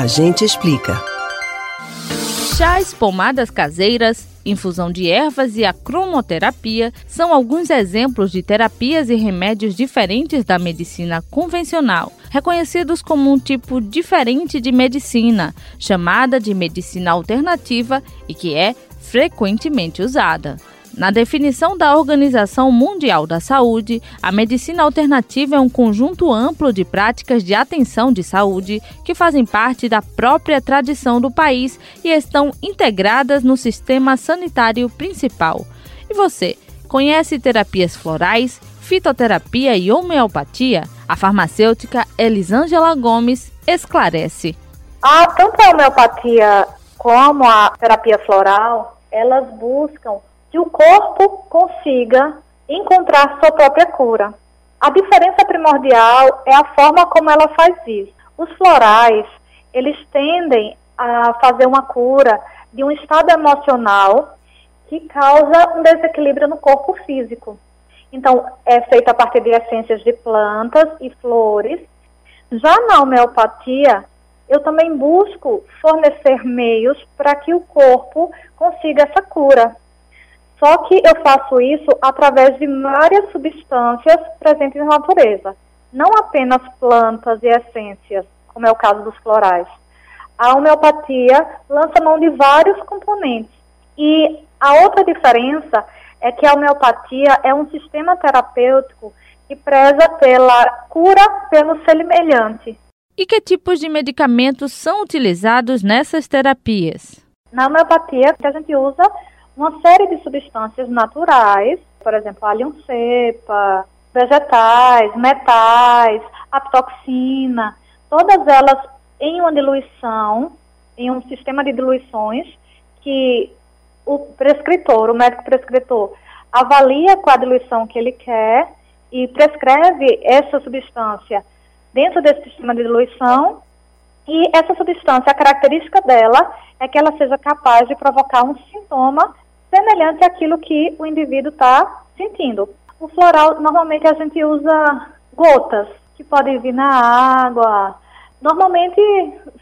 A gente explica. Chás, pomadas caseiras, infusão de ervas e a cromoterapia são alguns exemplos de terapias e remédios diferentes da medicina convencional, reconhecidos como um tipo diferente de medicina, chamada de medicina alternativa e que é frequentemente usada. Na definição da Organização Mundial da Saúde, a medicina alternativa é um conjunto amplo de práticas de atenção de saúde que fazem parte da própria tradição do país e estão integradas no sistema sanitário principal. E você, conhece terapias florais, fitoterapia e homeopatia? A farmacêutica Elisângela Gomes esclarece. Ah, tanto a homeopatia como a terapia floral, elas buscam que o corpo consiga encontrar sua própria cura. A diferença primordial é a forma como ela faz isso. Os florais, eles tendem a fazer uma cura de um estado emocional que causa um desequilíbrio no corpo físico. Então, é feito a partir de essências de plantas e flores. Já na homeopatia, eu também busco fornecer meios para que o corpo consiga essa cura. Só que eu faço isso através de várias substâncias presentes na natureza, não apenas plantas e essências, como é o caso dos florais. A homeopatia lança mão de vários componentes. E a outra diferença é que a homeopatia é um sistema terapêutico que preza pela cura pelo semelhante. E que tipos de medicamentos são utilizados nessas terapias? Na homeopatia, a gente usa uma série de substâncias naturais, por exemplo, alho cepa, vegetais, metais, aptoxina, todas elas em uma diluição, em um sistema de diluições que o prescritor, o médico prescritor, avalia qual a diluição que ele quer e prescreve essa substância dentro desse sistema de diluição. E essa substância, a característica dela é que ela seja capaz de provocar um sintoma semelhante àquilo que o indivíduo está sentindo. O floral, normalmente a gente usa gotas, que podem vir na água. Normalmente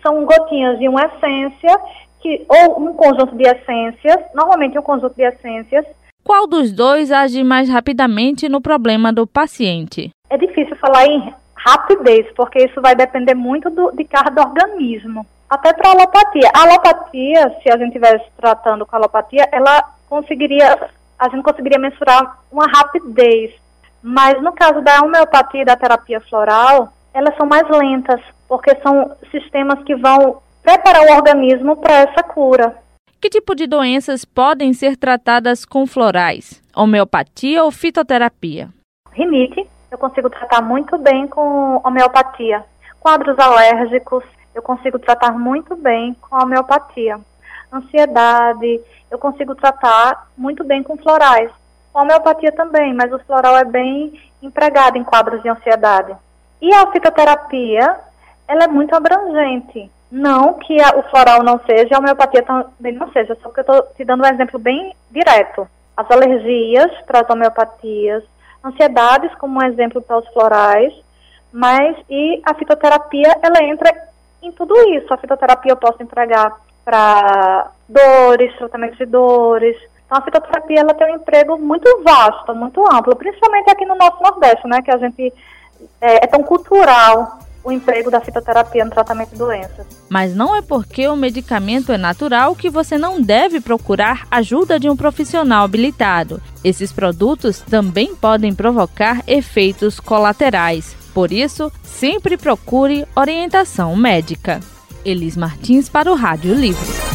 são gotinhas de uma essência, que, ou um conjunto de essências, normalmente um conjunto de essências. Qual dos dois age mais rapidamente no problema do paciente? É difícil falar em rapidez, porque isso vai depender muito do, de cada organismo. Até para a alopatia. A alopatia, se a gente estivesse tratando com a alopatia, ela conseguiria, a gente conseguiria mensurar uma rapidez. Mas no caso da homeopatia e da terapia floral, elas são mais lentas, porque são sistemas que vão preparar o organismo para essa cura. Que tipo de doenças podem ser tratadas com florais? Homeopatia ou fitoterapia? Rinite, eu consigo tratar muito bem com homeopatia. Quadros alérgicos, eu consigo tratar muito bem com homeopatia. Ansiedade, eu consigo tratar muito bem com florais. Com homeopatia também, mas o floral é bem empregado em quadros de ansiedade. E a fitoterapia, ela é muito abrangente. Não que a, o floral não seja, a homeopatia também não seja, só que eu estou te dando um exemplo bem direto. As alergias para as homeopatias, ansiedades como um exemplo para os florais, mas e a fitoterapia, ela entra em tudo isso. A fitoterapia eu posso empregar para dores, tratamento de dores. Então, a fitoterapia ela tem um emprego muito vasto, muito amplo, principalmente aqui no nosso Nordeste, né, que a gente é, é tão cultural o emprego da fitoterapia no tratamento de doenças. Mas não é porque o medicamento é natural que você não deve procurar ajuda de um profissional habilitado. Esses produtos também podem provocar efeitos colaterais. Por isso, sempre procure orientação médica. Elis Martins para o Rádio Livre.